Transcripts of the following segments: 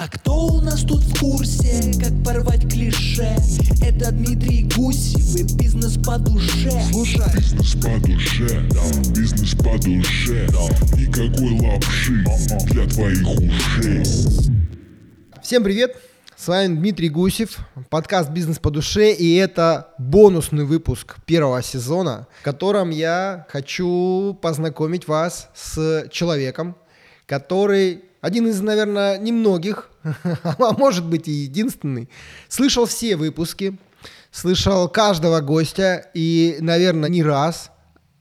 А кто у нас тут в курсе, как порвать клише? Это Дмитрий Гусев и бизнес по душе Слушай, Бизнес по душе, да, бизнес по душе, да. Никакой лапши для твоих ушей. Всем привет! С вами Дмитрий Гусев, подкаст «Бизнес по душе», и это бонусный выпуск первого сезона, в котором я хочу познакомить вас с человеком, который один из, наверное, немногих, а может быть и единственный, слышал все выпуски, слышал каждого гостя, и, наверное, не раз,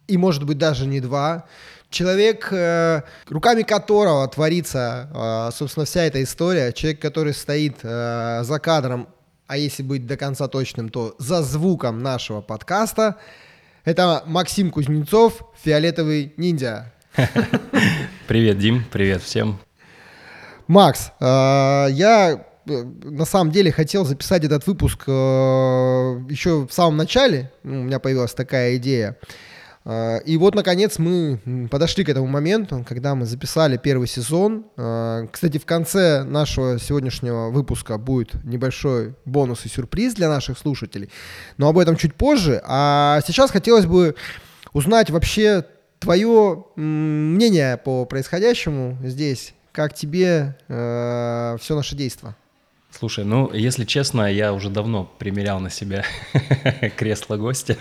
и, может быть, даже не два, Человек, э, руками которого творится, э, собственно, вся эта история, человек, который стоит э, за кадром, а если быть до конца точным, то за звуком нашего подкаста, это Максим Кузнецов, фиолетовый ниндзя. Привет, Дим, привет всем. Макс, я на самом деле хотел записать этот выпуск еще в самом начале, ну, у меня появилась такая идея. А, и вот, наконец, мы подошли к этому моменту, когда мы записали первый сезон. А, кстати, в конце нашего сегодняшнего выпуска будет небольшой бонус и сюрприз для наших слушателей, но об этом чуть позже. А сейчас хотелось бы узнать вообще твое мнение по происходящему здесь. Как тебе э, все наше действие? Слушай, ну, если честно, я уже давно примерял на себя кресло гостя.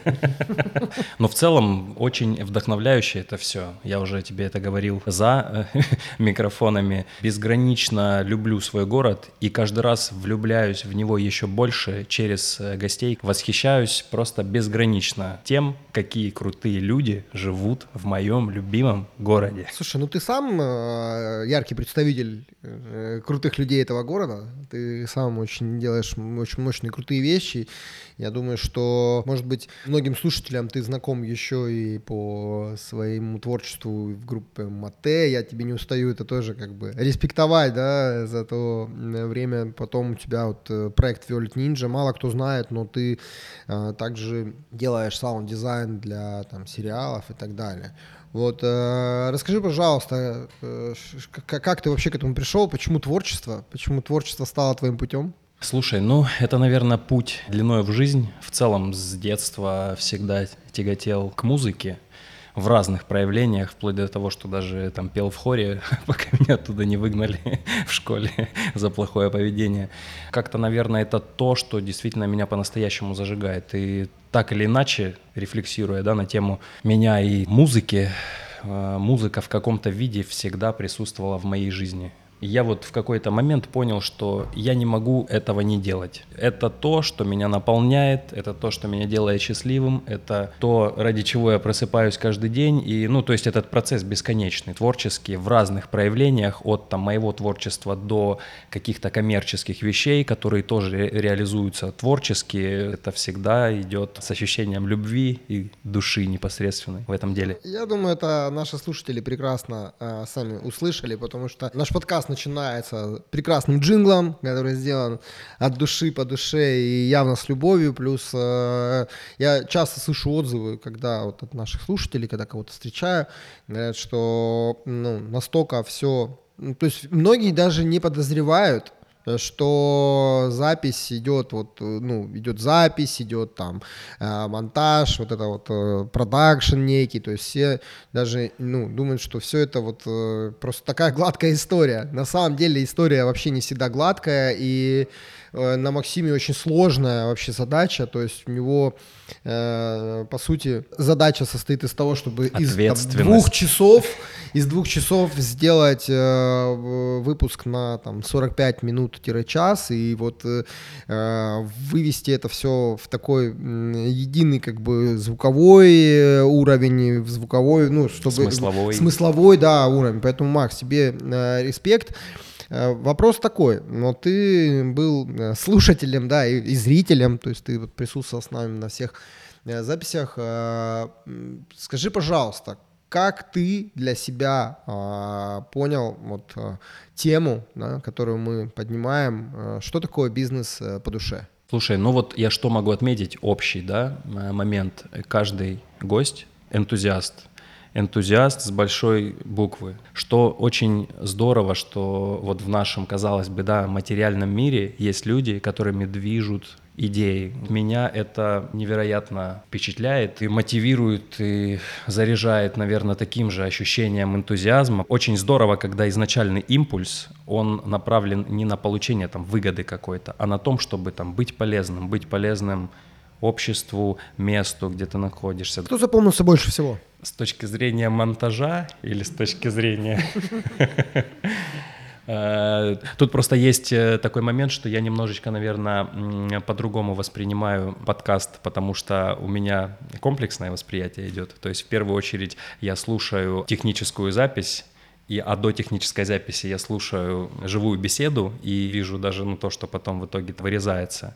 Но в целом очень вдохновляюще это все. Я уже тебе это говорил за э, микрофонами. Безгранично люблю свой город и каждый раз влюбляюсь в него еще больше через э, гостей. Восхищаюсь просто безгранично тем, какие крутые люди живут в моем любимом городе. Слушай, ну ты сам э, яркий представитель крутых людей этого города. Ты сам очень делаешь очень мощные, крутые вещи. Я думаю, что, может быть, многим слушателям ты знаком еще и по своему творчеству в группе Мате. Я тебе не устаю это тоже как бы респектовать, да, за то время. Потом у тебя вот э, проект Violet Ninja. Мало кто знает, но ты а, также делаешь саунд-дизайн для там сериалов и так далее. Вот, э, расскажи, пожалуйста, э, как, как ты вообще к этому пришел, почему творчество, почему творчество стало твоим путем? Слушай, ну это, наверное, путь длиной в жизнь. В целом с детства всегда тяготел к музыке в разных проявлениях, вплоть до того, что даже там пел в хоре, пока меня оттуда не выгнали в школе за плохое поведение. Как-то, наверное, это то, что действительно меня по-настоящему зажигает. И так или иначе, рефлексируя да, на тему меня и музыки, э, музыка в каком-то виде всегда присутствовала в моей жизни я вот в какой-то момент понял, что я не могу этого не делать. Это то, что меня наполняет, это то, что меня делает счастливым, это то, ради чего я просыпаюсь каждый день. И, ну, то есть этот процесс бесконечный, творческий, в разных проявлениях, от там, моего творчества до каких-то коммерческих вещей, которые тоже ре- реализуются творчески. Это всегда идет с ощущением любви и души непосредственной в этом деле. Я думаю, это наши слушатели прекрасно э, сами услышали, потому что наш подкаст начинается прекрасным джинглом, который сделан от души по душе и явно с любовью. Плюс э, я часто слышу отзывы, когда вот от наших слушателей, когда кого-то встречаю, говорят, что ну, настолько все... Ну, то есть многие даже не подозревают, что запись идет вот, ну, идет запись, идет там э, монтаж, вот это вот э, продакшн некий, то есть все даже, ну, думают, что все это вот э, просто такая гладкая история. На самом деле история вообще не всегда гладкая, и на Максиме очень сложная вообще задача, то есть у него, э, по сути, задача состоит из того, чтобы из двух часов, из двух часов сделать э, выпуск на там 45 минут-час, и вот вывести это все в такой единый как бы звуковой уровень, в звуковой, ну, чтобы... Смысловой. Смысловой, да, уровень. Поэтому, Макс, тебе респект. Э, вопрос такой, но ты был э, слушателем, да, и, и зрителем, то есть ты вот присутствовал с нами на всех э, записях. Скажи, пожалуйста, как ты для себя понял вот тему, да, которую мы поднимаем, что такое бизнес по душе? Слушай, ну вот я что могу отметить общий, да, момент. Каждый гость, энтузиаст, энтузиаст с большой буквы. Что очень здорово, что вот в нашем, казалось бы, да, материальном мире есть люди, которыми движут идеи. Меня это невероятно впечатляет и мотивирует, и заряжает, наверное, таким же ощущением энтузиазма. Очень здорово, когда изначальный импульс, он направлен не на получение там выгоды какой-то, а на том, чтобы там быть полезным, быть полезным обществу, месту, где ты находишься. Кто запомнился больше всего? С точки зрения монтажа или с точки зрения... Э, тут просто есть э, такой момент, что я немножечко, наверное, по-другому воспринимаю подкаст, потому что у меня комплексное восприятие идет. То есть в первую очередь я слушаю техническую запись, и, а до технической записи я слушаю живую беседу и вижу даже ну, то, что потом в итоге вырезается.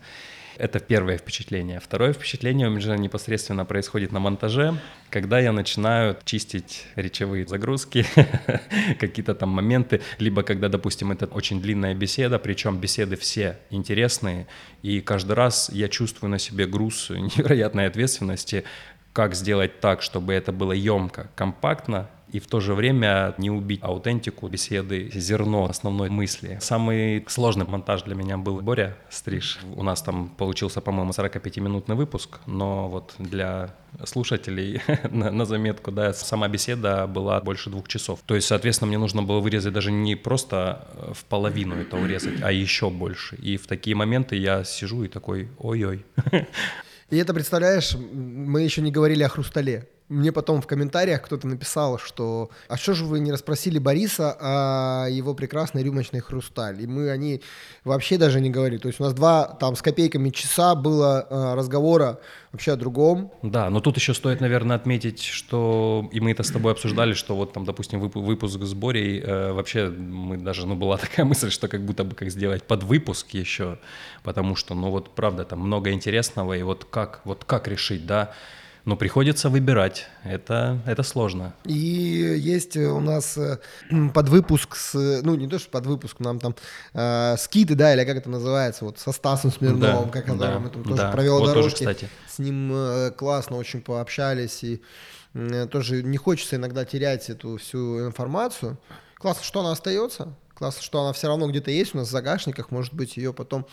Это первое впечатление. Второе впечатление у меня непосредственно происходит на монтаже, когда я начинаю чистить речевые загрузки, какие-то там моменты, либо когда, допустим, это очень длинная беседа, причем беседы все интересные, и каждый раз я чувствую на себе груз невероятной ответственности, как сделать так, чтобы это было емко, компактно, и в то же время не убить аутентику беседы, зерно основной мысли. Самый сложный монтаж для меня был Боря Стриж. У нас там получился, по-моему, 45-минутный выпуск, но вот для слушателей на, на заметку, да, сама беседа была больше двух часов. То есть, соответственно, мне нужно было вырезать даже не просто э, в половину это урезать, а еще больше. И в такие моменты я сижу и такой, ой-ой. И это, представляешь, мы еще не говорили о хрустале. Мне потом в комментариях кто-то написал, что «А что же вы не расспросили Бориса о его прекрасной рюмочной хрусталь?» И мы они вообще даже не говорили. То есть у нас два там с копейками часа было э, разговора вообще о другом. Да, но тут еще стоит, наверное, отметить, что и мы это с тобой обсуждали, что вот там, допустим, вып- выпуск с Борей, э, вообще мы даже, ну, была такая мысль, что как будто бы как сделать под выпуск еще, потому что, ну, вот правда, там много интересного, и вот как, вот как решить, да, но приходится выбирать. Это, это сложно. И есть у нас э, подвыпуск с, ну не то что подвыпуск, нам там э, скиты, да, или как это называется, вот со Стасом Смирновым, Да, как это, да, там тоже да. провел Вот тоже, дорожки. кстати. С ним э, классно очень пообщались и э, тоже не хочется иногда терять эту всю информацию. Классно, что она остается. Классно, что она все равно где-то есть у нас в загашниках. Может быть, ее потом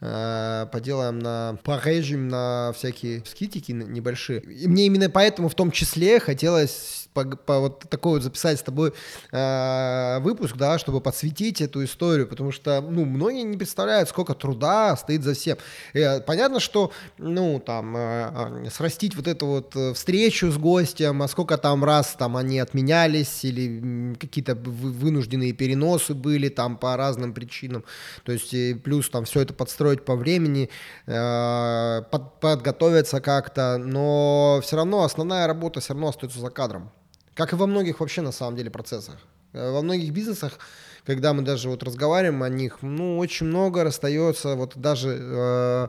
э, поделаем на порежем на всякие скитики небольшие. И мне именно поэтому в том числе хотелось по, по вот такой вот записать с тобой э, выпуск, да, чтобы подсветить эту историю, потому что, ну, многие не представляют, сколько труда стоит за всем. Э, понятно, что, ну, там, э, э, срастить вот эту вот э, встречу с гостем, а сколько там раз там они отменялись или какие-то вы- вынужденные переносы были там по разным причинам, то есть и плюс там все это подстроить по времени, э, под- подготовиться как-то, но все равно основная работа все равно остается за кадром. Как и во многих вообще на самом деле процессах. Э, Во многих бизнесах, когда мы даже вот разговариваем о них, ну, очень много расстается вот даже э,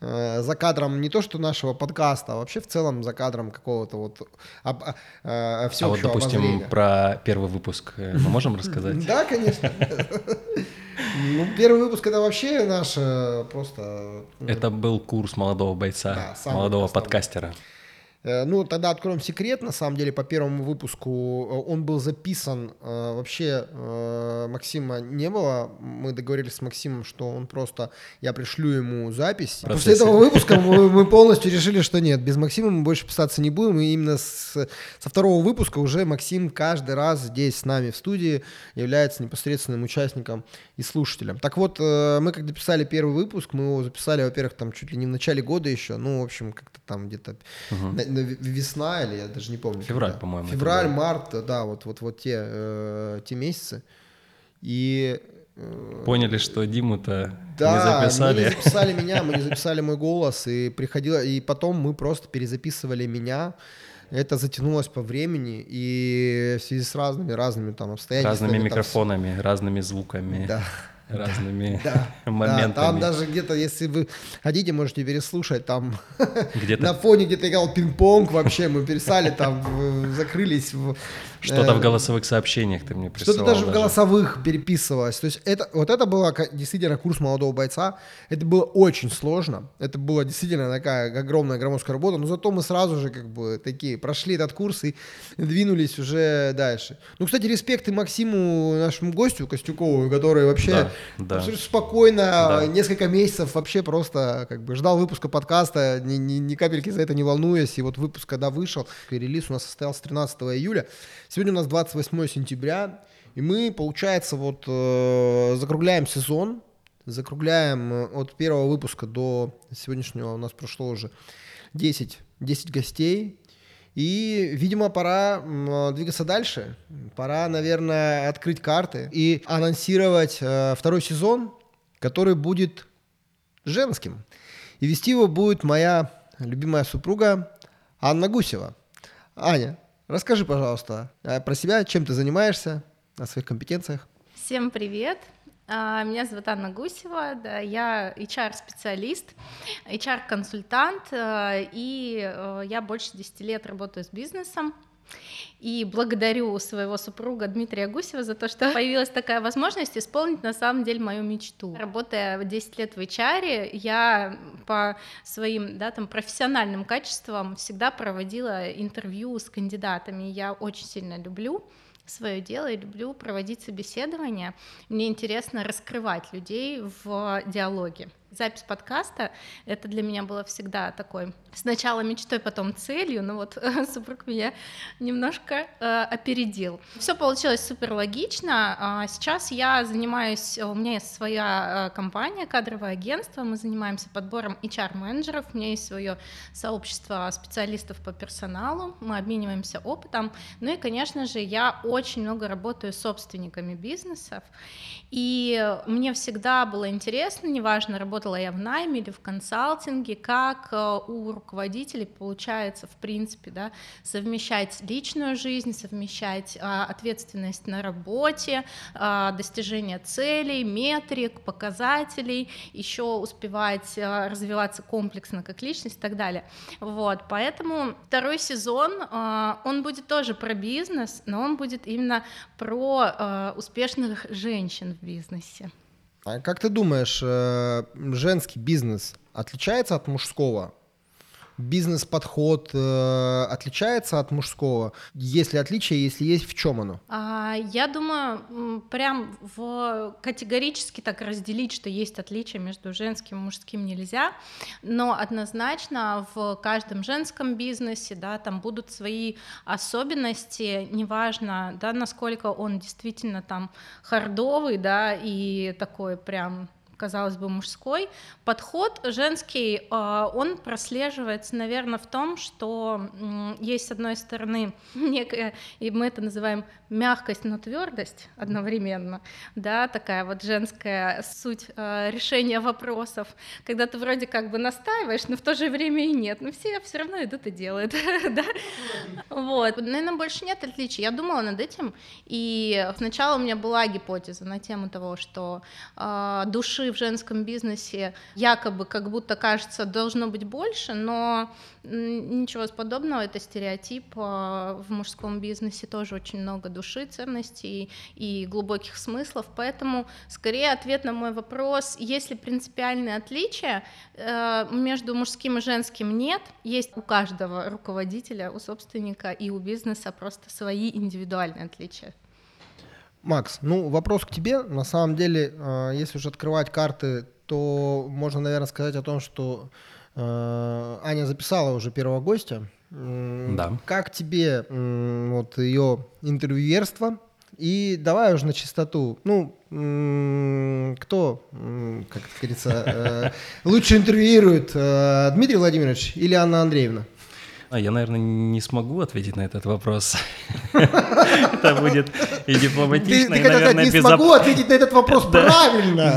э, за кадром не то что нашего подкаста, а вообще в целом за кадром какого-то вот об, э, А вот, всеобщего допустим, обозрения. про первый выпуск э, мы можем рассказать? Да, конечно. Ну, первый выпуск это вообще наш э, просто... Это был курс молодого бойца, Да, молодого подкастера. Э, Ну, тогда откроем секрет, на самом деле, по первому выпуску. Э, Он был записан, э, вообще Максима не было. Мы договорились с Максимом, что он просто, я пришлю ему запись. В После этого выпуска мы, мы полностью решили, что нет, без Максима мы больше писаться не будем. И именно с- со второго выпуска уже Максим каждый раз здесь с нами в студии является непосредственным участником и слушателем. Так вот, мы когда писали первый выпуск, мы его записали, во-первых, там чуть ли не в начале года еще, ну, в общем, как-то там где-то в- весна или я даже не помню. Февраль, когда. по-моему, Февраль, март, да, вот, вот, вот те, э, те месяцы. И э, Поняли, что Диму-то да, не мы записали. не записали меня, мы не записали мой голос, и приходило, и потом мы просто перезаписывали меня. Это затянулось по времени, и в связи с разными разными там обстоятельствами. Разными там микрофонами, разными звуками, Да. разными Да, да, моментами. там даже где-то, если вы хотите, можете переслушать, там на фоне где-то играл пинг-понг вообще, мы пересали там, закрылись в, Что-то Э, в голосовых сообщениях ты мне присылал. Что-то даже в голосовых переписывалось. То есть это, вот это было действительно курс молодого бойца. Это было очень сложно. Это была действительно такая огромная громоздкая работа. Но зато мы сразу же как бы такие прошли этот курс и двинулись уже дальше. Ну, кстати, респект и Максиму, нашему гостю Костюкову, который вообще Да, да. спокойно Да. несколько месяцев вообще просто как бы ждал выпуска подкаста, ни, ни, ни капельки за это не волнуясь. И вот выпуск, когда вышел, и релиз у нас состоялся 13 июля. Сегодня у нас 28 сентября, и мы, получается, вот э, закругляем сезон, закругляем э, от первого выпуска до сегодняшнего у нас прошло уже 10, 10 гостей. И, видимо, пора двигаться дальше. Пора, наверное, открыть карты и анонсировать э, второй сезон, который будет женским. И вести его будет моя любимая супруга Анна Гусева. Аня, расскажи, пожалуйста, э, про себя, чем ты занимаешься, о своих компетенциях. Всем привет! А, Меня зовут Анна Гусева, да, я HR-специалист, HR-консультант, э, и э, я больше 10 лет работаю с бизнесом. И благодарю своего супруга Дмитрия Гусева за то, что появилась такая возможность исполнить на самом деле мою мечту. Работая 10 лет в HR, я по своим да, там, профессиональным качествам всегда проводила интервью с кандидатами. Я очень сильно люблю свое дело и люблю проводить собеседования. Мне интересно раскрывать людей в диалоге. Запись подкаста — это для меня было всегда такой сначала мечтой, потом целью, но вот супруг меня немножко э, опередил. Все получилось супер логично. А Сейчас я занимаюсь, у меня есть своя э, компания, кадровое агентство, мы занимаемся подбором HR-менеджеров, у меня есть свое сообщество специалистов по персоналу, мы обмениваемся опытом. Ну и, конечно же, я очень много работаю с собственниками бизнесов, и мне всегда было интересно, неважно, работала я в найме или в консалтинге, как э, у руководителей получается, в принципе, да, совмещать личную жизнь, совмещать а, ответственность на работе, а, достижение целей, метрик, показателей, еще успевать а, развиваться комплексно как личность и так далее. Вот, поэтому второй сезон, а, он будет тоже про бизнес, но он будет именно про успешных женщин в бизнесе. А как ты думаешь, э, женский бизнес отличается от мужского? Бизнес-подход э, отличается от мужского? Есть ли отличие, если есть, в чем оно? А, Я думаю, прям в категорически так разделить, что есть отличия между женским и мужским нельзя, но однозначно в каждом женском бизнесе, да, там будут свои особенности, неважно, да, насколько он действительно там хардовый, да, и такой прям казалось бы, мужской. Подход женский, э, он прослеживается, наверное, в том, что есть, с одной стороны, некая, и мы это называем мягкость, но твердость одновременно, да, такая вот женская суть э, решения вопросов, когда ты вроде как бы настаиваешь, но в то же время и нет, но все все равно идут и делают, да, вот, наверное, больше нет отличий. Я думала над этим, и сначала у меня была гипотеза на тему того, что э, души в женском бизнесе якобы как будто кажется должно быть больше, но ничего подобного, это стереотип. э, В мужском бизнесе тоже очень много души, ценностей и глубоких смыслов, поэтому скорее ответ на мой вопрос, есть ли принципиальные отличия э, между мужским и женским нет, есть у каждого руководителя, у собственника и у бизнеса просто свои индивидуальные отличия. Макс, ну вопрос к тебе. На самом деле, э, если уж открывать карты, то можно, наверное, сказать о том, что э, Аня записала уже первого гостя. Да. Как тебе вот ее интервьюерство? И давай уже на чистоту. Ну, кто, как говорится, э, лучше интервьюирует, Дмитрий Владимирович или Анна Андреевна? А я, наверное, не смогу ответить на этот вопрос. Это будет и дипломатично, и, наверное, не смогу ответить на этот вопрос правильно.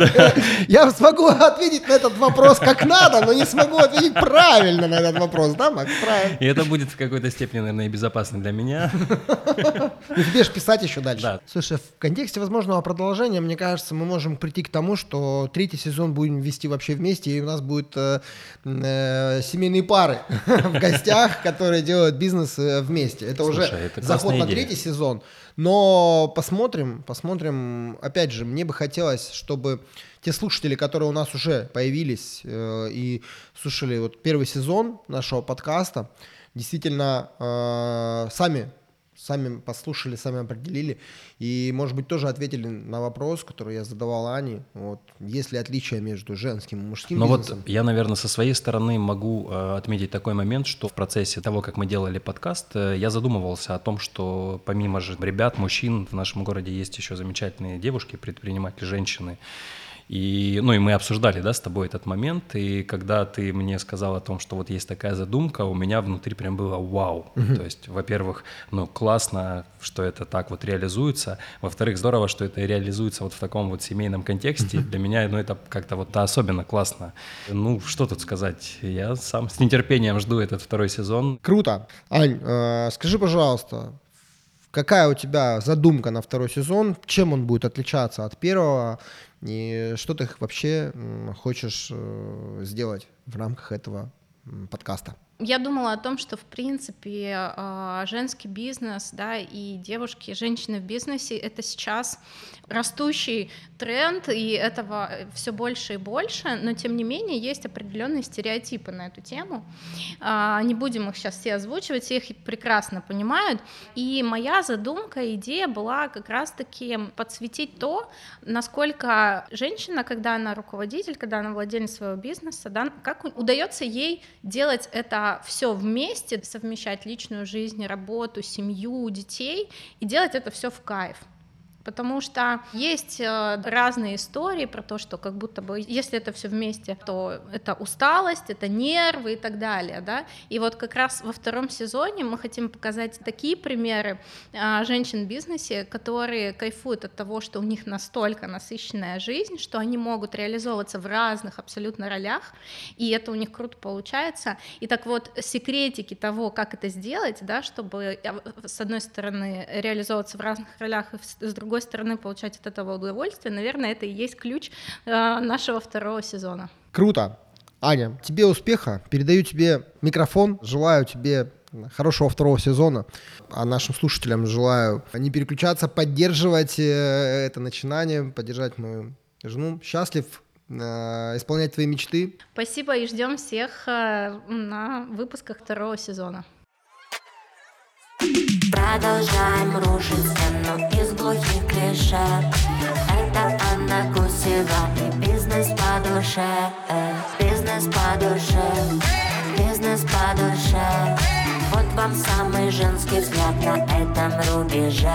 Я смогу ответить на этот вопрос как надо, но не смогу ответить правильно на этот вопрос, да, Макс? Правильно. И это будет в какой-то степени, наверное, и безопасно для меня. Ну, тебе же писать еще дальше. Да. Слушай, в контексте возможного продолжения, мне кажется, мы можем прийти к тому, что третий сезон будем вести вообще вместе, и у нас будут э, э, семейные пары в гостях. Которые делают бизнес э, вместе. Это Слушай, уже это заход на идея. третий сезон. Но посмотрим, посмотрим. Опять же, мне бы хотелось, чтобы те слушатели, которые у нас уже появились э, и слушали вот первый сезон нашего подкаста, действительно э, сами сами послушали, сами определили, и, может быть, тоже ответили на вопрос, который я задавал Ане, вот, есть ли отличие между женским и мужским Но бизнесом. вот я, наверное, со своей стороны могу э, отметить такой момент, что в процессе того, как мы делали подкаст, э, я задумывался о том, что помимо же ребят, мужчин, в нашем городе есть еще замечательные девушки, предприниматели, женщины. И, ну, и мы обсуждали, да, с тобой этот момент, и когда ты мне сказал о том, что вот есть такая задумка, у меня внутри прям было вау. То есть, во-первых, ну, классно, что это так вот реализуется, во-вторых, здорово, что это реализуется вот в таком вот семейном контексте. Для меня, ну, это как-то вот особенно классно. Ну, что тут сказать, я сам с нетерпением жду этот второй сезон. Круто. Ань, э, скажи, пожалуйста, какая у тебя задумка на второй сезон? Чем он будет отличаться от первого? И что ты вообще хочешь э, сделать в рамках этого подкаста? Я думала о том, что в принципе а, женский бизнес, да, и девушки, женщины в бизнесе это сейчас растущий тренд, и этого все больше и больше, но тем не менее есть определенные стереотипы на эту тему. А, Не будем их сейчас все озвучивать, все их прекрасно понимают. И моя задумка, идея была как раз-таки подсветить то, насколько женщина, когда она руководитель, когда она владелец своего бизнеса, да, как удается ей делать это все вместе, совмещать личную жизнь, работу, семью, детей и делать это все в кайф. Потому что есть э, разные истории про то, что как будто бы, если это все вместе, то это усталость, это нервы и так далее, да. И вот как раз во втором сезоне мы хотим показать такие примеры а, женщин в бизнесе, которые кайфуют от того, что у них настолько насыщенная жизнь, что они могут реализовываться в разных абсолютно ролях, и это у них круто получается. И так вот, секретики того, как это сделать, да, чтобы э, с одной стороны реализовываться в разных ролях, и с с другой стороны получать от этого удовольствие, наверное, это и есть ключ э, нашего второго сезона. Круто. Аня, тебе успеха. Передаю тебе микрофон. Желаю тебе хорошего второго сезона. А нашим слушателям желаю не переключаться, поддерживать э, это начинание, поддержать мою жену. Счастлив э, исполнять твои мечты. Спасибо и ждем всех на выпусках второго сезона. Продолжаем рушить стену из глухих клише. Это Анна Гусева и бизнес по душе Бизнес по душе, бизнес по душе Вот вам самый женский взгляд на этом рубеже